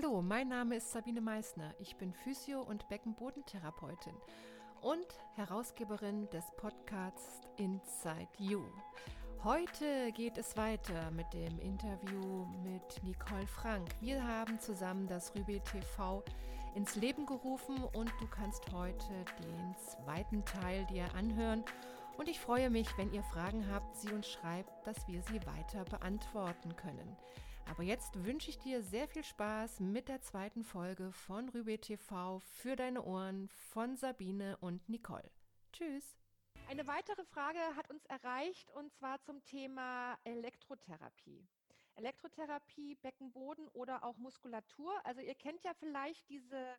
Hallo, mein Name ist Sabine Meissner. Ich bin Physio- und Beckenbodentherapeutin und Herausgeberin des Podcasts Inside You. Heute geht es weiter mit dem Interview mit Nicole Frank. Wir haben zusammen das Rübe TV ins Leben gerufen und du kannst heute den zweiten Teil dir anhören. Und ich freue mich, wenn ihr Fragen habt, sie uns schreibt, dass wir sie weiter beantworten können. Aber jetzt wünsche ich dir sehr viel Spaß mit der zweiten Folge von Rübe TV für deine Ohren von Sabine und Nicole. Tschüss. Eine weitere Frage hat uns erreicht und zwar zum Thema Elektrotherapie. Elektrotherapie, Beckenboden oder auch Muskulatur. Also ihr kennt ja vielleicht diese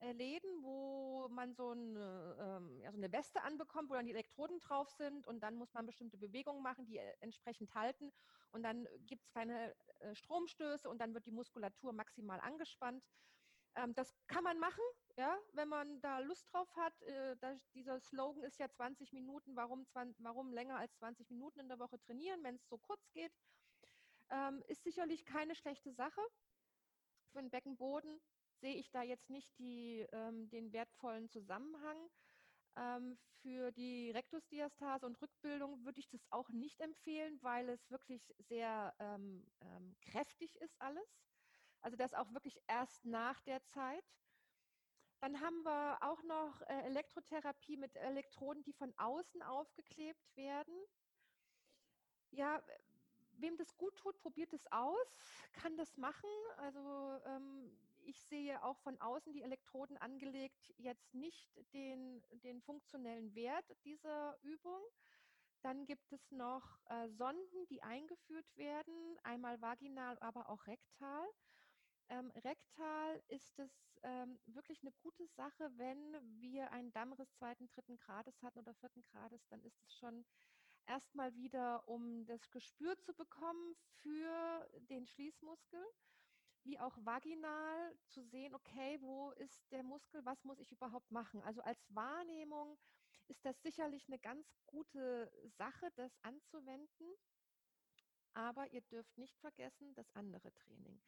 Läden, wo man so eine, ähm, ja, so eine Weste anbekommt, wo dann die Elektroden drauf sind und dann muss man bestimmte Bewegungen machen, die äh, entsprechend halten und dann gibt es kleine äh, Stromstöße und dann wird die Muskulatur maximal angespannt. Ähm, das kann man machen, ja, wenn man da Lust drauf hat. Äh, dieser Slogan ist ja 20 Minuten, warum, 20, warum länger als 20 Minuten in der Woche trainieren, wenn es so kurz geht. Ähm, ist sicherlich keine schlechte Sache für den Beckenboden sehe ich da jetzt nicht die, ähm, den wertvollen Zusammenhang. Ähm, für die Rektusdiastase und Rückbildung würde ich das auch nicht empfehlen, weil es wirklich sehr ähm, ähm, kräftig ist alles. Also das auch wirklich erst nach der Zeit. Dann haben wir auch noch äh, Elektrotherapie mit Elektroden, die von außen aufgeklebt werden. Ja, wem das gut tut, probiert es aus, kann das machen. Also ähm, ich sehe auch von außen die Elektroden angelegt jetzt nicht den, den funktionellen Wert dieser Übung. Dann gibt es noch äh, Sonden, die eingeführt werden, einmal vaginal, aber auch rektal. Ähm, rektal ist es ähm, wirklich eine gute Sache, wenn wir einen Dammriss zweiten, dritten Grades hatten oder vierten Grades, dann ist es schon erstmal wieder, um das Gespür zu bekommen für den Schließmuskel wie auch vaginal zu sehen, okay, wo ist der Muskel, was muss ich überhaupt machen? Also als Wahrnehmung ist das sicherlich eine ganz gute Sache, das anzuwenden. Aber ihr dürft nicht vergessen, das andere Training.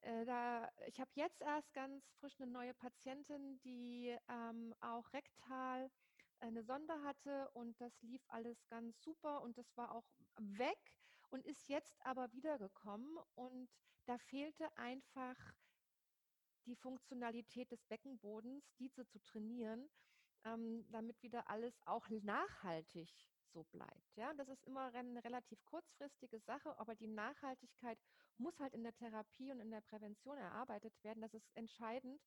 Äh, da, ich habe jetzt erst ganz frisch eine neue Patientin, die ähm, auch rektal eine Sonde hatte und das lief alles ganz super und das war auch weg und ist jetzt aber wiedergekommen und da fehlte einfach die Funktionalität des Beckenbodens, diese zu trainieren, ähm, damit wieder alles auch nachhaltig so bleibt. Ja, das ist immer eine relativ kurzfristige Sache, aber die Nachhaltigkeit muss halt in der Therapie und in der Prävention erarbeitet werden. Das ist entscheidend,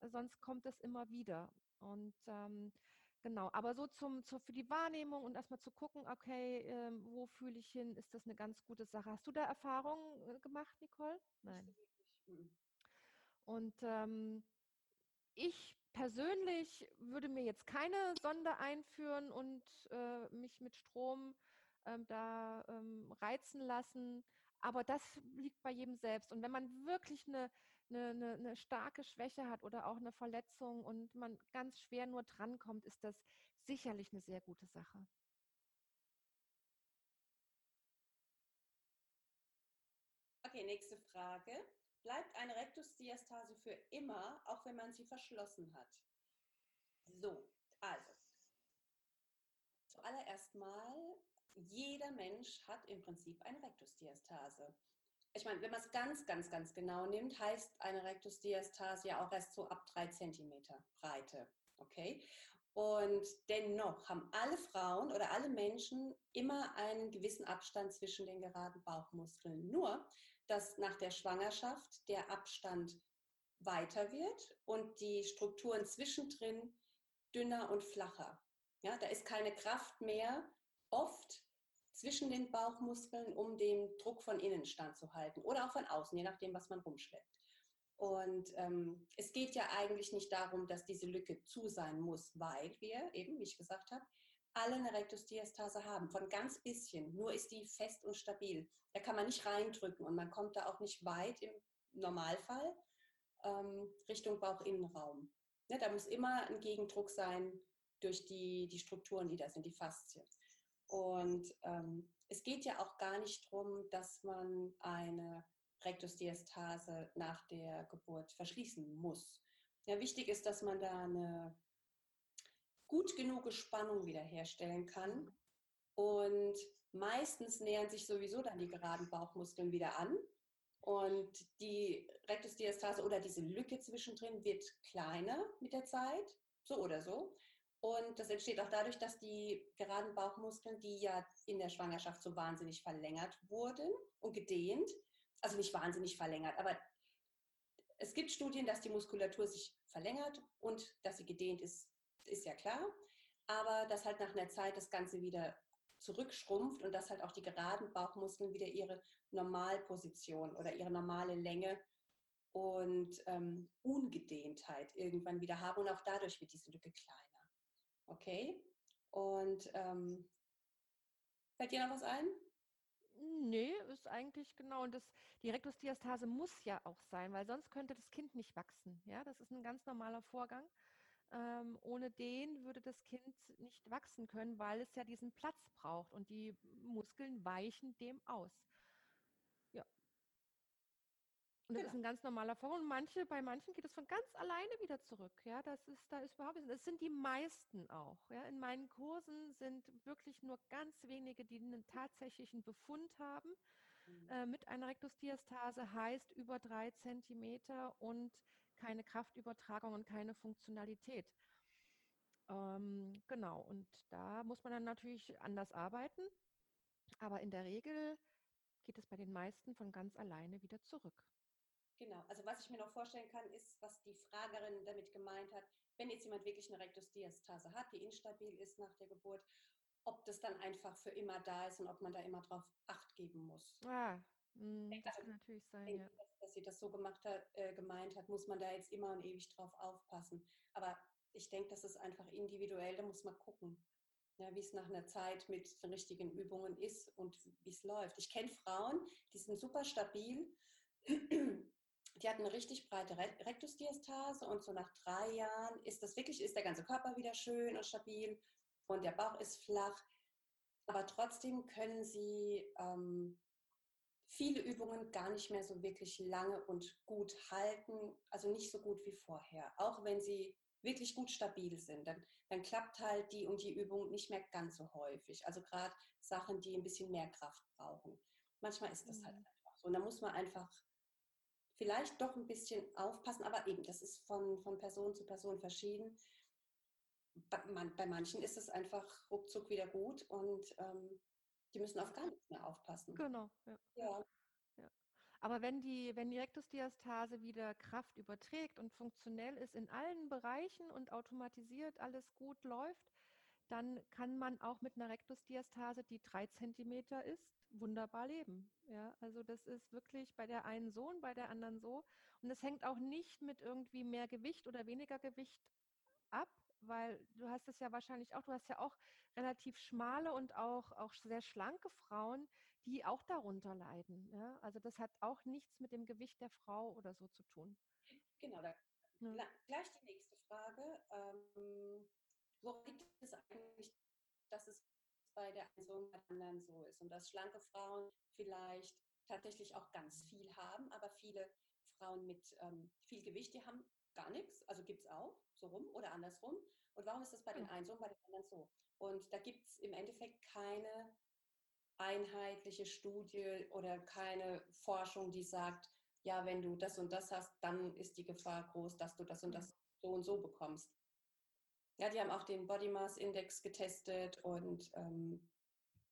sonst kommt es immer wieder. Und ähm, Genau, aber so zum, zu, für die Wahrnehmung und erstmal zu gucken, okay, äh, wo fühle ich hin, ist das eine ganz gute Sache. Hast du da Erfahrungen äh, gemacht, Nicole? Nein. Hm. Und ähm, ich persönlich würde mir jetzt keine Sonde einführen und äh, mich mit Strom ähm, da ähm, reizen lassen. Aber das liegt bei jedem selbst. Und wenn man wirklich eine, eine, eine, eine, starke Schwäche hat oder auch eine Verletzung und man ganz schwer nur drankommt, ist das sicherlich eine sehr gute Sache. Okay, nächste Frage. Bleibt eine Rektusdiastase für immer, auch wenn man sie verschlossen hat? So, also. Zuallererst mal jeder Mensch hat im Prinzip eine Rektusdiastase. Ich meine, wenn man es ganz, ganz, ganz genau nimmt, heißt eine Rektusdiastase ja auch erst so ab drei Zentimeter Breite. Okay? Und dennoch haben alle Frauen oder alle Menschen immer einen gewissen Abstand zwischen den geraden Bauchmuskeln. Nur, dass nach der Schwangerschaft der Abstand weiter wird und die Strukturen zwischendrin dünner und flacher. Ja, da ist keine Kraft mehr oft zwischen den Bauchmuskeln, um den Druck von innen standzuhalten oder auch von außen, je nachdem, was man rumschleppt. Und ähm, es geht ja eigentlich nicht darum, dass diese Lücke zu sein muss, weil wir eben, wie ich gesagt habe, alle eine Rektusdiastase haben, von ganz bisschen. Nur ist die fest und stabil. Da kann man nicht reindrücken und man kommt da auch nicht weit im Normalfall ähm, Richtung Bauchinnenraum. Ja, da muss immer ein Gegendruck sein durch die, die Strukturen, die da sind, die Faszien. Und ähm, es geht ja auch gar nicht darum, dass man eine Rektusdiastase nach der Geburt verschließen muss. Ja, wichtig ist, dass man da eine gut genug Spannung wiederherstellen kann. Und meistens nähern sich sowieso dann die geraden Bauchmuskeln wieder an. Und die Rektusdiastase oder diese Lücke zwischendrin wird kleiner mit der Zeit, so oder so. Und das entsteht auch dadurch, dass die geraden Bauchmuskeln, die ja in der Schwangerschaft so wahnsinnig verlängert wurden und gedehnt, also nicht wahnsinnig verlängert, aber es gibt Studien, dass die Muskulatur sich verlängert und dass sie gedehnt ist, ist ja klar. Aber dass halt nach einer Zeit das Ganze wieder zurückschrumpft und dass halt auch die geraden Bauchmuskeln wieder ihre Normalposition oder ihre normale Länge und ähm, Ungedehntheit irgendwann wieder haben und auch dadurch wird diese Lücke kleiner. Okay? Und ähm, fällt dir noch was ein? Nee, ist eigentlich genau. Und das, die Rektusdiastase muss ja auch sein, weil sonst könnte das Kind nicht wachsen. Ja, das ist ein ganz normaler Vorgang. Ähm, ohne den würde das Kind nicht wachsen können, weil es ja diesen Platz braucht und die Muskeln weichen dem aus. Ja. Und das genau. ist ein ganz normaler Vorgang. Und manche, bei manchen geht es von ganz alleine wieder zurück. Ja, das ist, da ist überhaupt Das sind die meisten auch. Ja, in meinen Kursen sind wirklich nur ganz wenige, die einen tatsächlichen Befund haben. Mhm. Äh, mit einer Rektusdiastase heißt über drei Zentimeter und keine Kraftübertragung und keine Funktionalität. Ähm, genau, und da muss man dann natürlich anders arbeiten, aber in der Regel geht es bei den meisten von ganz alleine wieder zurück. Genau, also was ich mir noch vorstellen kann, ist, was die Fragerin damit gemeint hat, wenn jetzt jemand wirklich eine Rektusdiastase hat, die instabil ist nach der Geburt, ob das dann einfach für immer da ist und ob man da immer drauf Acht geben muss. Ah, mh, das also, kann natürlich sein, ja dass sie das so gemacht hat, äh, gemeint hat, muss man da jetzt immer und ewig drauf aufpassen. Aber ich denke, das ist einfach individuell, da muss man gucken, ja, wie es nach einer Zeit mit den richtigen Übungen ist und wie es läuft. Ich kenne Frauen, die sind super stabil. Die hatten eine richtig breite Rektusdiastase und so nach drei Jahren ist das wirklich, ist der ganze Körper wieder schön und stabil und der Bauch ist flach. Aber trotzdem können sie ähm, viele Übungen gar nicht mehr so wirklich lange und gut halten, also nicht so gut wie vorher. Auch wenn sie wirklich gut stabil sind, dann, dann klappt halt die und die Übung nicht mehr ganz so häufig. Also gerade Sachen, die ein bisschen mehr Kraft brauchen. Manchmal ist das halt mhm. halt einfach so. Und da muss man einfach vielleicht doch ein bisschen aufpassen, aber eben, das ist von, von Person zu Person verschieden. Bei, man, bei manchen ist es einfach ruckzuck wieder gut und ähm, die müssen auf gar nichts mehr aufpassen. Genau, ja. ja. ja. Aber wenn die, wenn die Rektusdiastase wieder Kraft überträgt und funktionell ist in allen Bereichen und automatisiert alles gut läuft, dann kann man auch mit einer Rektusdiastase, die drei Zentimeter ist, wunderbar leben. Ja, also das ist wirklich bei der einen so und bei der anderen so. Und es hängt auch nicht mit irgendwie mehr Gewicht oder weniger Gewicht ab, weil du hast es ja wahrscheinlich auch, du hast ja auch relativ schmale und auch, auch sehr schlanke Frauen, die auch darunter leiden. Ja? Also das hat auch nichts mit dem Gewicht der Frau oder so zu tun. Genau, da, ja. gleich die nächste Frage. Ähm, wo gibt es eigentlich, dass es bei der einen so und bei der anderen so ist und dass schlanke Frauen vielleicht tatsächlich auch ganz viel haben, aber viele Frauen mit ähm, viel Gewicht, die haben gar nichts, also gibt es auch, so rum oder andersrum. Und warum ist das bei den einen so und bei den anderen so? Und da gibt es im Endeffekt keine einheitliche Studie oder keine Forschung, die sagt, ja, wenn du das und das hast, dann ist die Gefahr groß, dass du das und das so und so bekommst. Ja, die haben auch den Body Mass Index getestet und ähm,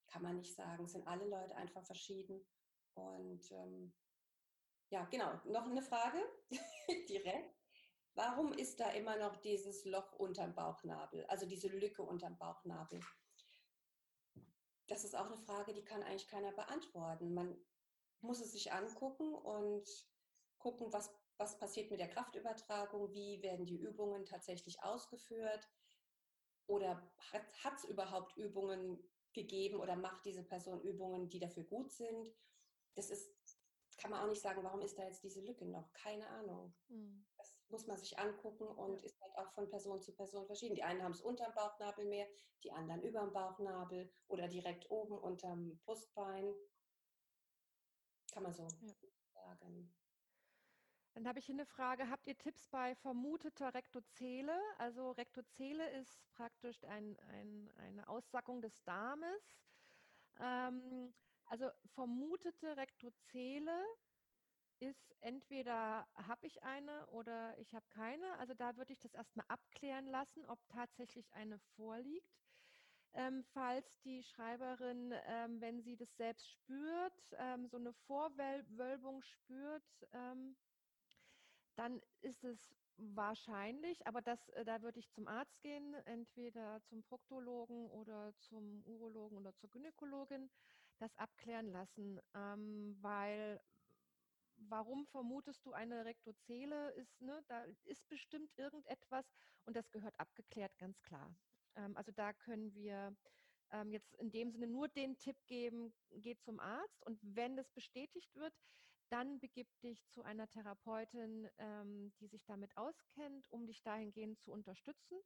kann man nicht sagen, sind alle Leute einfach verschieden. Und ähm, ja, genau, noch eine Frage direkt. Warum ist da immer noch dieses Loch unterm Bauchnabel, also diese Lücke unterm Bauchnabel? Das ist auch eine Frage, die kann eigentlich keiner beantworten. Man muss es sich angucken und gucken, was, was passiert mit der Kraftübertragung, wie werden die Übungen tatsächlich ausgeführt oder hat es überhaupt Übungen gegeben oder macht diese Person Übungen, die dafür gut sind. Das ist, kann man auch nicht sagen, warum ist da jetzt diese Lücke noch? Keine Ahnung. Mhm. Das muss man sich angucken und ist halt auch von Person zu Person verschieden. Die einen haben es unterm Bauchnabel mehr, die anderen über dem Bauchnabel oder direkt oben unterm Brustbein. Kann man so ja. Fragen. Dann habe ich hier eine Frage. Habt ihr Tipps bei vermuteter Rektozele? Also Rektozele ist praktisch ein, ein, eine Aussackung des Darmes. Ähm, also vermutete Rektozele ist entweder habe ich eine oder ich habe keine. Also da würde ich das erstmal abklären lassen, ob tatsächlich eine vorliegt. Ähm, falls die Schreiberin, ähm, wenn sie das selbst spürt, ähm, so eine Vorwölbung spürt, ähm, dann ist es wahrscheinlich, aber das, äh, da würde ich zum Arzt gehen, entweder zum Proktologen oder zum Urologen oder zur Gynäkologin, das abklären lassen, ähm, weil warum vermutest du eine Rektozele? Ist, ne, da ist bestimmt irgendetwas und das gehört abgeklärt, ganz klar. Ähm, also da können wir ähm, jetzt in dem Sinne nur den Tipp geben, geh zum Arzt und wenn das bestätigt wird, dann begib dich zu einer Therapeutin, ähm, die sich damit auskennt, um dich dahingehend zu unterstützen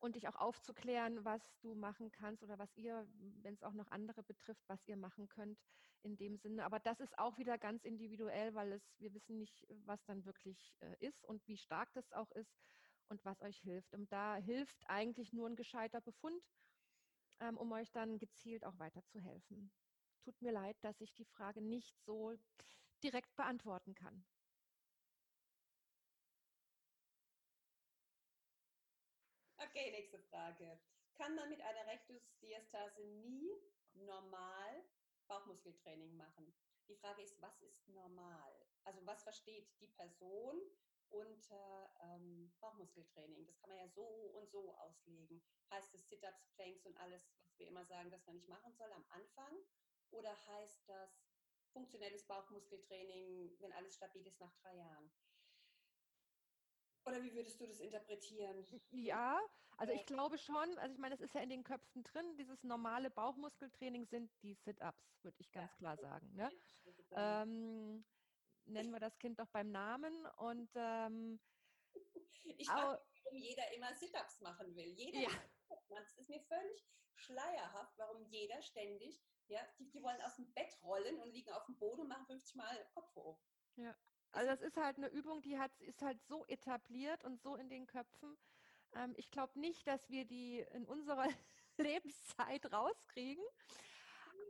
und dich auch aufzuklären, was du machen kannst oder was ihr, wenn es auch noch andere betrifft, was ihr machen könnt in dem Sinne. Aber das ist auch wieder ganz individuell, weil es, wir wissen nicht, was dann wirklich äh, ist und wie stark das auch ist und was euch hilft. Und da hilft eigentlich nur ein gescheiter Befund, ähm, um euch dann gezielt auch weiterzuhelfen tut mir leid, dass ich die Frage nicht so direkt beantworten kann. Okay, nächste Frage. Kann man mit einer Rectusdiastase nie normal Bauchmuskeltraining machen? Die Frage ist, was ist normal? Also was versteht die Person unter ähm, Bauchmuskeltraining? Das kann man ja so und so auslegen. Heißt es Sit-ups, Planks und alles, was wir immer sagen, dass man nicht machen soll am Anfang? Oder heißt das funktionelles Bauchmuskeltraining, wenn alles stabil ist, nach drei Jahren? Oder wie würdest du das interpretieren? Ja, also ich glaube schon, also ich meine, es ist ja in den Köpfen drin, dieses normale Bauchmuskeltraining sind die Sit-Ups, würde ich ganz ja. klar sagen. Ne? Ähm, nennen wir das Kind doch beim Namen und ähm, ich frage warum jeder immer Sit-Ups machen will. Jeder ja. Es ist mir völlig schleierhaft, warum jeder ständig ja, die, die wollen aus dem Bett rollen und liegen auf dem Boden und machen 50 Mal Kopf hoch. Ja. Also das ist halt eine Übung, die hat, ist halt so etabliert und so in den Köpfen. Ähm, ich glaube nicht, dass wir die in unserer Lebenszeit rauskriegen.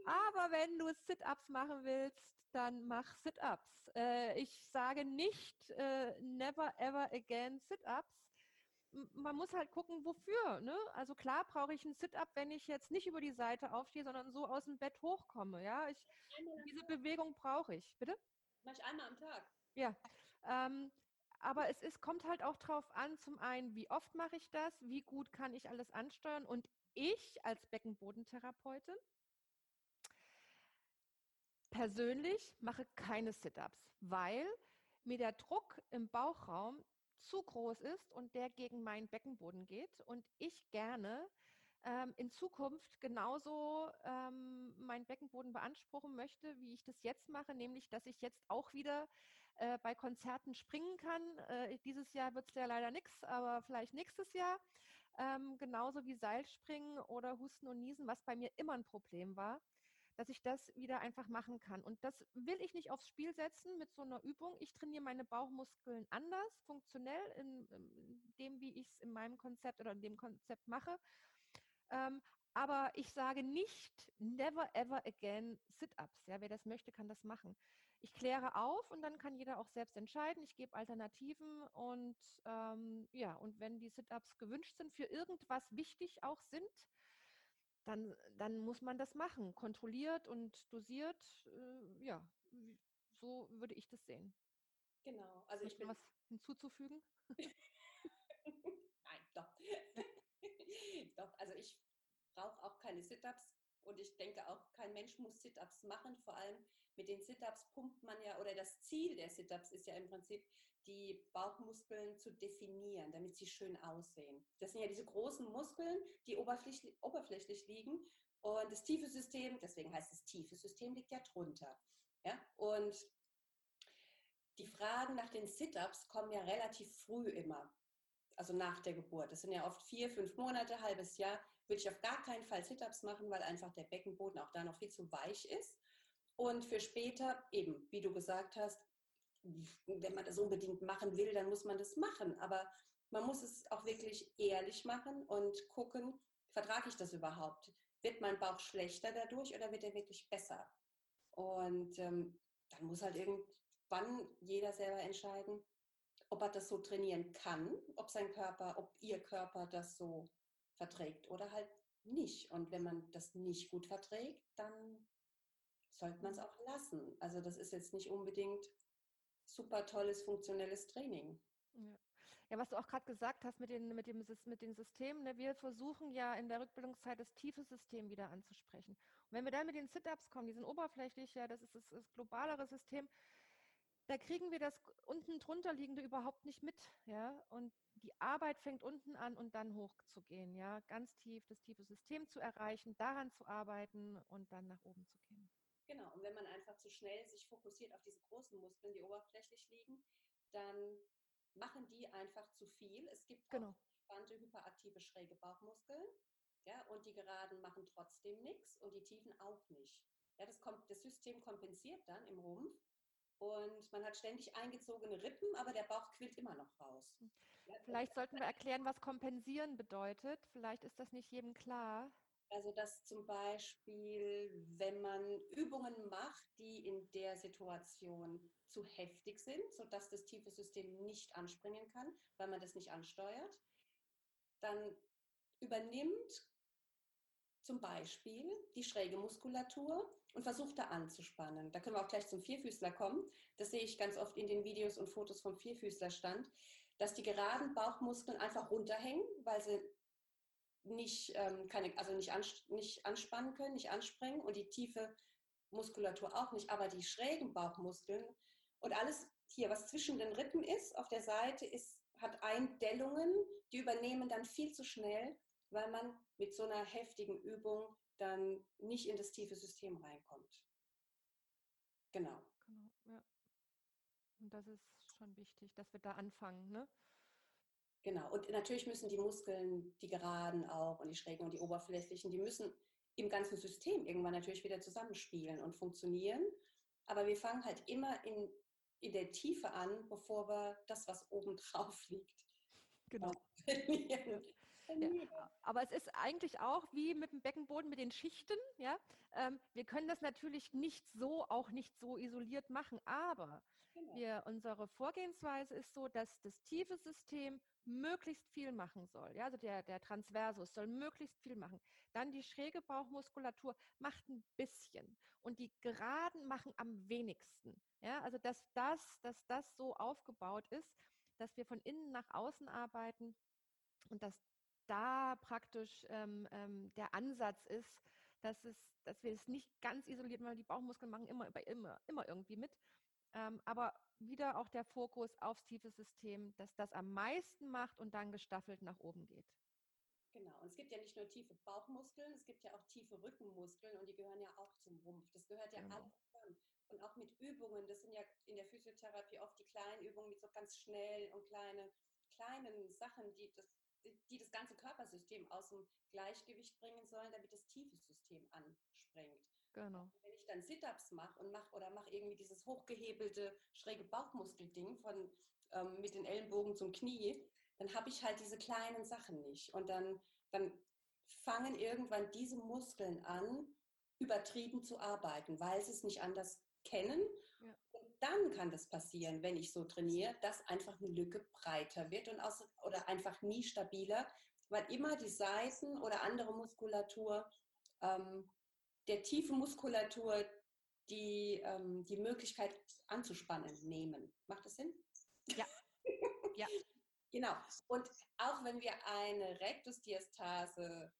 Aber wenn du Sit-ups machen willst, dann mach Sit-ups. Äh, ich sage nicht äh, never ever again Sit-ups, man muss halt gucken, wofür. Ne? Also klar brauche ich ein Sit-up, wenn ich jetzt nicht über die Seite aufstehe, sondern so aus dem Bett hochkomme. Ja, ich, diese Bewegung brauche ich. Bitte? Mach ich einmal am Tag. Ja, ähm, aber es ist, kommt halt auch darauf an, zum einen, wie oft mache ich das, wie gut kann ich alles ansteuern und ich als Beckenbodentherapeutin persönlich mache keine Sit-ups, weil mir der Druck im Bauchraum zu groß ist und der gegen meinen Beckenboden geht und ich gerne ähm, in Zukunft genauso ähm, meinen Beckenboden beanspruchen möchte, wie ich das jetzt mache, nämlich dass ich jetzt auch wieder äh, bei Konzerten springen kann. Äh, dieses Jahr wird es ja leider nichts, aber vielleicht nächstes Jahr. Ähm, genauso wie Seilspringen oder Husten und Niesen, was bei mir immer ein Problem war dass ich das wieder einfach machen kann. Und das will ich nicht aufs Spiel setzen mit so einer Übung. Ich trainiere meine Bauchmuskeln anders, funktionell, in, in dem, wie ich es in meinem Konzept oder in dem Konzept mache. Ähm, aber ich sage nicht never ever again Sit-ups. Ja, wer das möchte, kann das machen. Ich kläre auf und dann kann jeder auch selbst entscheiden. Ich gebe Alternativen und ähm, ja, und wenn die Sit-ups gewünscht sind, für irgendwas wichtig auch sind, dann, dann muss man das machen, kontrolliert und dosiert. Äh, ja, so würde ich das sehen. Genau. Also ich bin was hinzuzufügen. Nein, doch. doch. Also ich brauche auch keine Sit-ups und ich denke auch, kein Mensch muss Sit-ups machen. Vor allem mit den Sit-ups pumpt man ja, oder das Ziel der Sit-ups ist ja im Prinzip, die Bauchmuskeln zu definieren, damit sie schön aussehen. Das sind ja diese großen Muskeln, die oberflächlich, oberflächlich liegen. Und das tiefe System, deswegen heißt es tiefe System, liegt ja drunter. Ja? Und die Fragen nach den Sit-ups kommen ja relativ früh immer also nach der Geburt. Das sind ja oft vier, fünf Monate, halbes Jahr. Würde ich auf gar keinen Fall Sit-ups machen, weil einfach der Beckenboden auch da noch viel zu weich ist. Und für später eben, wie du gesagt hast, wenn man das unbedingt machen will, dann muss man das machen. Aber man muss es auch wirklich ehrlich machen und gucken, vertrage ich das überhaupt? Wird mein Bauch schlechter dadurch oder wird er wirklich besser? Und ähm, dann muss halt irgendwann jeder selber entscheiden, ob er das so trainieren kann, ob sein Körper, ob ihr Körper das so verträgt oder halt nicht. Und wenn man das nicht gut verträgt, dann sollte man es auch lassen. Also das ist jetzt nicht unbedingt super tolles, funktionelles Training. Ja. Ja, was du auch gerade gesagt hast mit den, mit, dem, mit den Systemen, ne? wir versuchen ja in der Rückbildungszeit das tiefe System wieder anzusprechen. Und wenn wir dann mit den Sit-Ups kommen, die sind oberflächlich, ja, das ist das, das globalere System, da kriegen wir das unten drunter liegende überhaupt nicht mit, ja. Und die Arbeit fängt unten an und dann hochzugehen, ja, ganz tief das tiefe System zu erreichen, daran zu arbeiten und dann nach oben zu gehen. Genau, und wenn man einfach zu schnell sich fokussiert auf diese großen Muskeln, die oberflächlich liegen, dann machen die einfach zu viel. Es gibt genau. spannende, hyperaktive, schräge Bauchmuskeln. Ja, und die geraden machen trotzdem nichts und die tiefen auch nicht. Ja, das, kommt, das System kompensiert dann im Rumpf und man hat ständig eingezogene Rippen, aber der Bauch quillt immer noch raus. Hm. Vielleicht sollten wir erklären, was kompensieren bedeutet. Vielleicht ist das nicht jedem klar. Also dass zum Beispiel, wenn man Übungen macht, die in der Situation zu heftig sind, sodass das tiefe System nicht anspringen kann, weil man das nicht ansteuert, dann übernimmt zum Beispiel die schräge Muskulatur und versucht da anzuspannen. Da können wir auch gleich zum Vierfüßler kommen. Das sehe ich ganz oft in den Videos und Fotos vom Vierfüßlerstand, dass die geraden Bauchmuskeln einfach runterhängen, weil sie nicht, ähm, keine, also nicht, ans nicht anspannen können, nicht anspringen und die tiefe Muskulatur auch nicht, aber die schrägen Bauchmuskeln und alles hier, was zwischen den Rippen ist, auf der Seite, ist, hat Eindellungen, die übernehmen dann viel zu schnell, weil man mit so einer heftigen Übung dann nicht in das tiefe System reinkommt. Genau. Genau, ja. Und das ist schon wichtig, dass wir da anfangen, ne? Genau. Und natürlich müssen die Muskeln, die geraden auch und die schrägen und die oberflächlichen, die müssen im ganzen System irgendwann natürlich wieder zusammenspielen und funktionieren. Aber wir fangen halt immer in, in der Tiefe an, bevor wir das, was oben drauf liegt, genau. trainieren. Ja, aber es ist eigentlich auch wie mit dem Beckenboden mit den Schichten. Ja? Ähm, wir können das natürlich nicht so, auch nicht so isoliert machen, aber genau. wir, unsere Vorgehensweise ist so, dass das tiefe System möglichst viel machen soll. Ja, also der, der Transversus soll möglichst viel machen. Dann die schräge Bauchmuskulatur macht ein bisschen und die geraden machen am wenigsten. Ja, also dass das, dass das so aufgebaut ist, dass wir von innen nach außen arbeiten und dass da praktisch ähm, ähm, der Ansatz ist, dass, es, dass wir es nicht ganz isoliert machen. Die Bauchmuskeln machen immer, immer, immer irgendwie mit. Ähm, aber wieder auch der Fokus aufs tiefe System, dass das am meisten macht und dann gestaffelt nach oben geht. Genau, und es gibt ja nicht nur tiefe Bauchmuskeln, es gibt ja auch tiefe Rückenmuskeln und die gehören ja auch zum Rumpf. Das gehört ja genau. alles zusammen. Und auch mit Übungen, das sind ja in der Physiotherapie oft die kleinen Übungen mit so ganz schnell und kleine, kleinen Sachen, die das, die das ganze Körpersystem aus dem Gleichgewicht bringen sollen, damit das tiefe System anspringt. Genau. Wenn ich dann Sit-ups mache und mache oder mache irgendwie dieses hochgehebelte schräge Bauchmuskelding von ähm, mit den Ellenbogen zum Knie, dann habe ich halt diese kleinen Sachen nicht und dann dann fangen irgendwann diese Muskeln an übertrieben zu arbeiten, weil sie es nicht anders kennen. Dann kann das passieren, wenn ich so trainiere, dass einfach eine Lücke breiter wird und aus, oder einfach nie stabiler, weil immer die Seiten oder andere Muskulatur ähm, der tiefen Muskulatur die, ähm, die Möglichkeit anzuspannen nehmen. Macht das Sinn? Ja. ja. Genau. Und auch wenn wir eine Rektusdiastase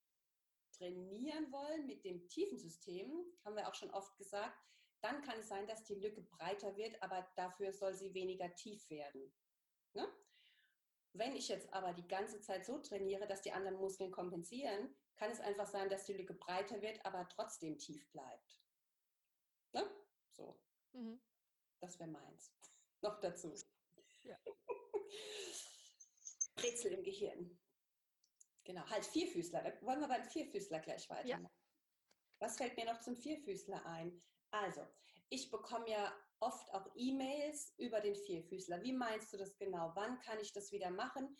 trainieren wollen mit dem tiefen System, haben wir auch schon oft gesagt, dann kann es sein, dass die Lücke breiter wird, aber dafür soll sie weniger tief werden. Ne? Wenn ich jetzt aber die ganze Zeit so trainiere, dass die anderen Muskeln kompensieren, kann es einfach sein, dass die Lücke breiter wird, aber trotzdem tief bleibt. Ne? So. Mhm. Das wäre meins. Noch dazu. Ja. Brezel im Gehirn. Genau, halt Vierfüßler. Da wollen wir beim Vierfüßler gleich weitermachen. Ja. Was fällt mir noch zum Vierfüßler ein? Also, ich bekomme ja oft auch E-Mails über den Vierfüßler. Wie meinst du das genau? Wann kann ich das wieder machen?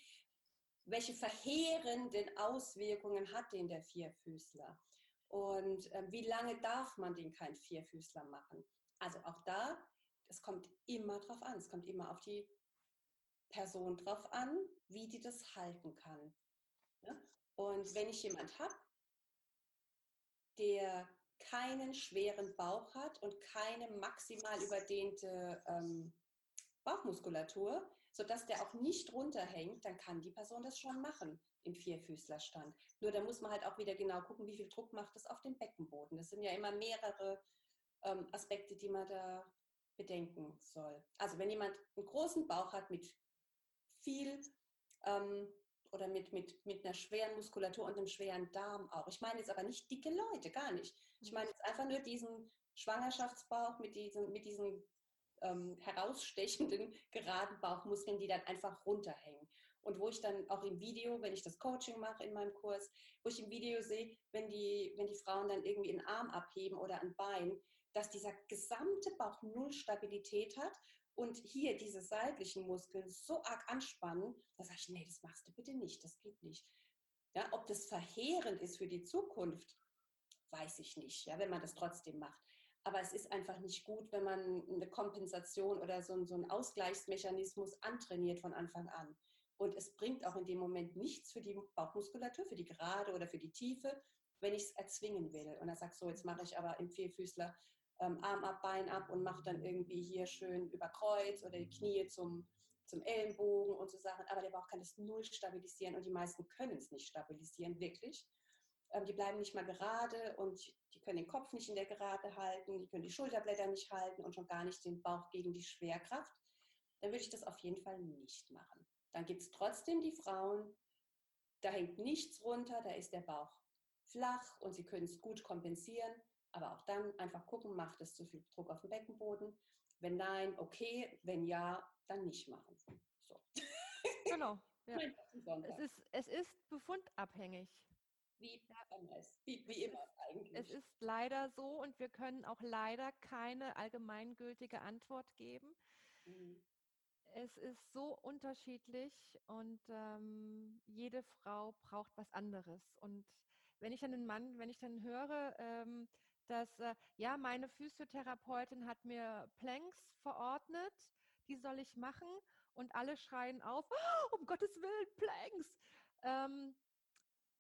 Welche verheerenden Auswirkungen hat den der Vierfüßler? Und äh, wie lange darf man den kein Vierfüßler machen? Also auch da, es kommt immer drauf an. Es kommt immer auf die Person drauf an, wie die das halten kann. Ja? Und wenn ich jemand habe, der keinen schweren Bauch hat und keine maximal überdehnte ähm, Bauchmuskulatur, sodass der auch nicht runterhängt, dann kann die Person das schon machen im Vierfüßlerstand. Nur da muss man halt auch wieder genau gucken, wie viel Druck macht das auf den Beckenboden. Das sind ja immer mehrere ähm, Aspekte, die man da bedenken soll. Also wenn jemand einen großen Bauch hat mit viel ähm, oder mit, mit, mit einer schweren Muskulatur und einem schweren Darm auch. Ich meine jetzt aber nicht dicke Leute, gar nicht. Ich meine jetzt einfach nur diesen Schwangerschaftsbauch mit diesen, mit diesen ähm, herausstechenden, geraden Bauchmuskeln, die dann einfach runterhängen. Und wo ich dann auch im Video, wenn ich das Coaching mache in meinem Kurs, wo ich im Video sehe, wenn die, wenn die Frauen dann irgendwie einen Arm abheben oder ein Bein, dass dieser gesamte Bauch null Stabilität hat und hier diese seitlichen Muskeln so arg anspannen, da sage ich, nee, das machst du bitte nicht, das geht nicht. Ja, ob das verheerend ist für die Zukunft, weiß ich nicht, ja, wenn man das trotzdem macht. Aber es ist einfach nicht gut, wenn man eine Kompensation oder so, so einen Ausgleichsmechanismus antrainiert von Anfang an. Und es bringt auch in dem Moment nichts für die Bauchmuskulatur, für die Gerade oder für die Tiefe, wenn ich es erzwingen will. Und er sagt so, jetzt mache ich aber im Vierfüßler ähm, Arm ab, Bein ab und mache dann irgendwie hier schön über Kreuz oder die Knie zum, zum Ellenbogen und so Sachen. Aber der Bauch kann das null stabilisieren und die meisten können es nicht stabilisieren, wirklich. Ähm, die bleiben nicht mal gerade und die können den Kopf nicht in der Gerade halten, die können die Schulterblätter nicht halten und schon gar nicht den Bauch gegen die Schwerkraft. Dann würde ich das auf jeden Fall nicht machen. Dann gibt es trotzdem die Frauen, da hängt nichts runter, da ist der Bauch flach und sie können es gut kompensieren. Aber auch dann einfach gucken, macht es zu viel Druck auf den Beckenboden? Wenn nein, okay. Wenn ja, dann nicht machen. So. Genau. Ja. Es, ist, es ist befundabhängig. Wie, wie, wie immer eigentlich. Es ist leider so und wir können auch leider keine allgemeingültige Antwort geben. Mhm. Es ist so unterschiedlich und ähm, jede Frau braucht was anderes. Und wenn ich einen Mann, wenn ich dann höre, ähm, dass, äh, ja, meine Physiotherapeutin hat mir Planks verordnet, die soll ich machen und alle schreien auf, oh, um Gottes Willen, Planks. Ähm,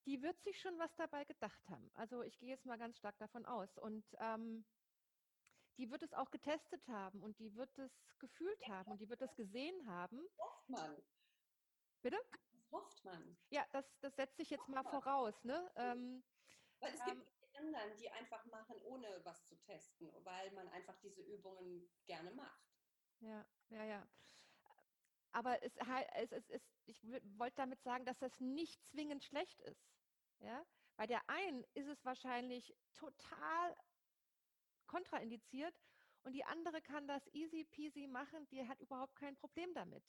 die wird sich schon was dabei gedacht haben. Also ich gehe jetzt mal ganz stark davon aus. Und ähm, die wird es auch getestet haben und die wird es gefühlt haben und die wird es gesehen haben. Hofft man. Bitte? Das hofft man. Ja, das, das setzt sich jetzt mal voraus. Ne? Ähm, Weil es ähm, gibt anderen, die einfach machen, ohne was zu testen, weil man einfach diese Übungen gerne macht. Ja, ja, ja. Aber es, es, es, es, ich wollte damit sagen, dass das nicht zwingend schlecht ist. Ja? Bei der einen ist es wahrscheinlich total kontraindiziert und die andere kann das easy peasy machen, die hat überhaupt kein Problem damit.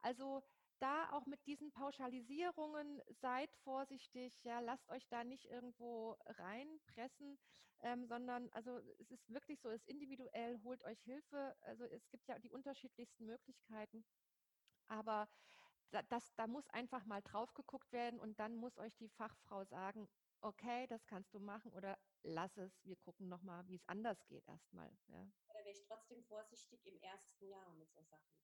Also da auch mit diesen Pauschalisierungen seid vorsichtig, ja, lasst euch da nicht irgendwo reinpressen, ähm, sondern also es ist wirklich so, es ist individuell, holt euch Hilfe. Also es gibt ja die unterschiedlichsten Möglichkeiten. Aber da, das, da muss einfach mal drauf geguckt werden und dann muss euch die Fachfrau sagen, okay, das kannst du machen oder lass es, wir gucken nochmal, wie es anders geht erstmal. Ja. Da wäre ich trotzdem vorsichtig im ersten Jahr mit so Sachen.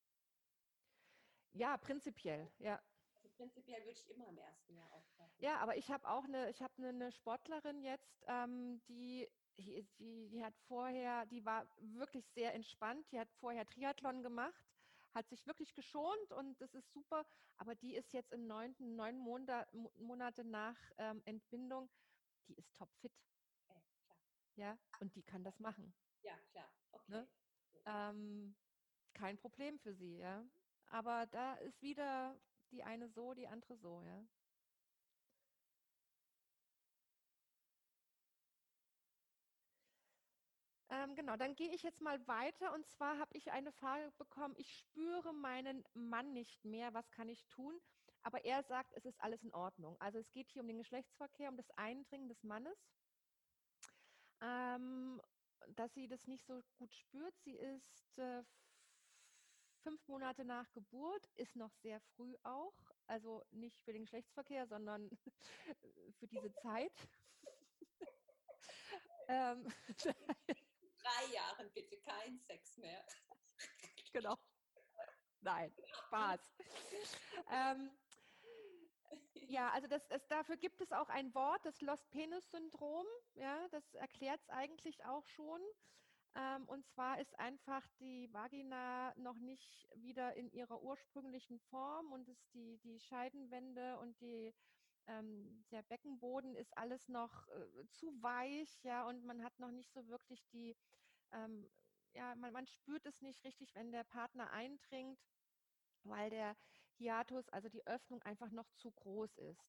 Ja, prinzipiell, ja. Also prinzipiell würde ich immer im ersten Jahr aufpassen. Ja, aber ich habe auch eine, ich habe eine, eine Sportlerin jetzt, ähm, die, die, die hat vorher, die war wirklich sehr entspannt, die hat vorher Triathlon gemacht, hat sich wirklich geschont und das ist super, aber die ist jetzt im neunten, neun Monat, Monate nach ähm, Entbindung, die ist topfit. Okay, klar. Ja, und die kann das machen. Ja, klar. Okay. Ne? Ähm, kein Problem für sie, ja. Aber da ist wieder die eine so, die andere so, ja. Ähm, genau, dann gehe ich jetzt mal weiter und zwar habe ich eine Frage bekommen, ich spüre meinen Mann nicht mehr, was kann ich tun? Aber er sagt, es ist alles in Ordnung. Also es geht hier um den Geschlechtsverkehr, um das Eindringen des Mannes. Ähm, dass sie das nicht so gut spürt. Sie ist äh, fünf Monate nach Geburt, ist noch sehr früh auch. Also nicht für den Geschlechtsverkehr, sondern für diese Zeit. ähm. Drei Jahren bitte kein Sex mehr. genau. Nein, Spaß. ähm, ja, also das, das, dafür gibt es auch ein Wort, das Lost Penis Syndrom. Ja, das erklärt es eigentlich auch schon. Ähm, und zwar ist einfach die Vagina noch nicht wieder in ihrer ursprünglichen Form und ist die, die Scheidenwände und die, ähm, der Beckenboden ist alles noch äh, zu weich, ja, und man hat noch nicht so wirklich die, ähm, ja, man, man spürt es nicht richtig, wenn der Partner eindringt weil der Hiatus, also die Öffnung einfach noch zu groß ist.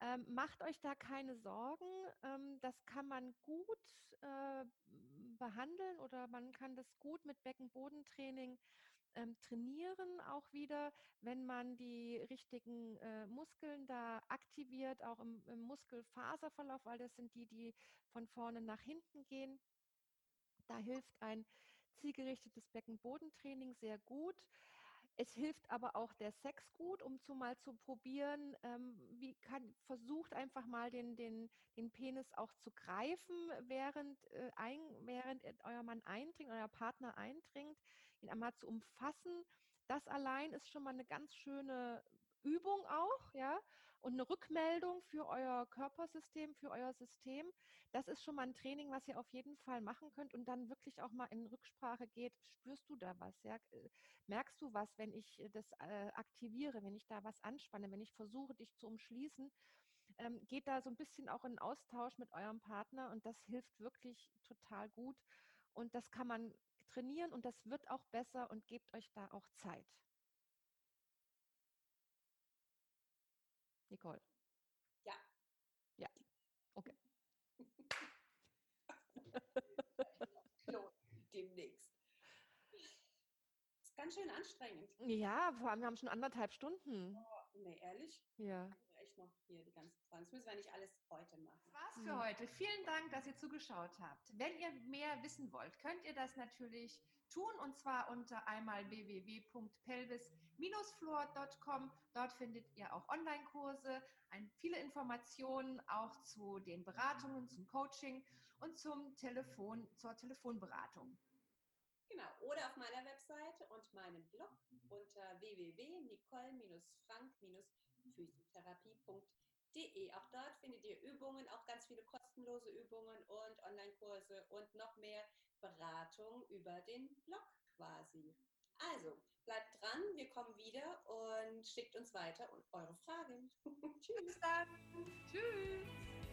Ähm, macht euch da keine Sorgen. Ähm, das kann man gut äh, behandeln oder man kann das gut mit Beckenbodentraining ähm, trainieren auch wieder, wenn man die richtigen äh, Muskeln da aktiviert, auch im, im Muskelfaserverlauf, weil das sind die, die von vorne nach hinten gehen. Da hilft ein zielgerichtetes Beckenbodentraining sehr gut. Es hilft aber auch der Sex gut, um zu mal zu probieren, ähm, wie kann, versucht einfach mal den, den, den Penis auch zu greifen, während, äh, ein, während euer Mann eindringt, euer Partner eindringt, ihn einmal zu umfassen. Das allein ist schon mal eine ganz schöne Übung auch, ja, und eine Rückmeldung für euer Körpersystem, für euer System. Das ist schon mal ein Training, was ihr auf jeden Fall machen könnt und dann wirklich auch mal in Rücksprache geht. Spürst du da was? Ja? Äh, merkst du was, wenn ich das äh, aktiviere, wenn ich da was anspanne, wenn ich versuche, dich zu umschließen? Ähm, geht da so ein bisschen auch in Austausch mit eurem Partner und das hilft wirklich total gut. Und das kann man trainieren und das wird auch besser und gebt euch da auch Zeit. Nicole. Ja. Ja. Okay. Demnächst. Ist ganz schön anstrengend. Ja, vor allem wir haben schon anderthalb Stunden. Oh, nee, ehrlich? Ja. Noch hier die ganze Zeit. Das müssen wir nicht alles heute machen. Das war's für heute. Vielen Dank, dass ihr zugeschaut habt. Wenn ihr mehr wissen wollt, könnt ihr das natürlich tun und zwar unter einmal www.pelvis-floor.com. Dort findet ihr auch Online-Kurse, viele Informationen auch zu den Beratungen, zum Coaching und zum Telefon, zur Telefonberatung. Genau, oder auf meiner Webseite und meinem Blog unter www.nicole-frank-physiotherapie.de. Auch dort findet ihr Übungen, auch ganz viele kostenlose Übungen und Online-Kurse und noch mehr Beratung über den Blog quasi. Also, bleibt dran, wir kommen wieder und schickt uns weiter und eure Fragen. Tschüss. Bis dann. Tschüss.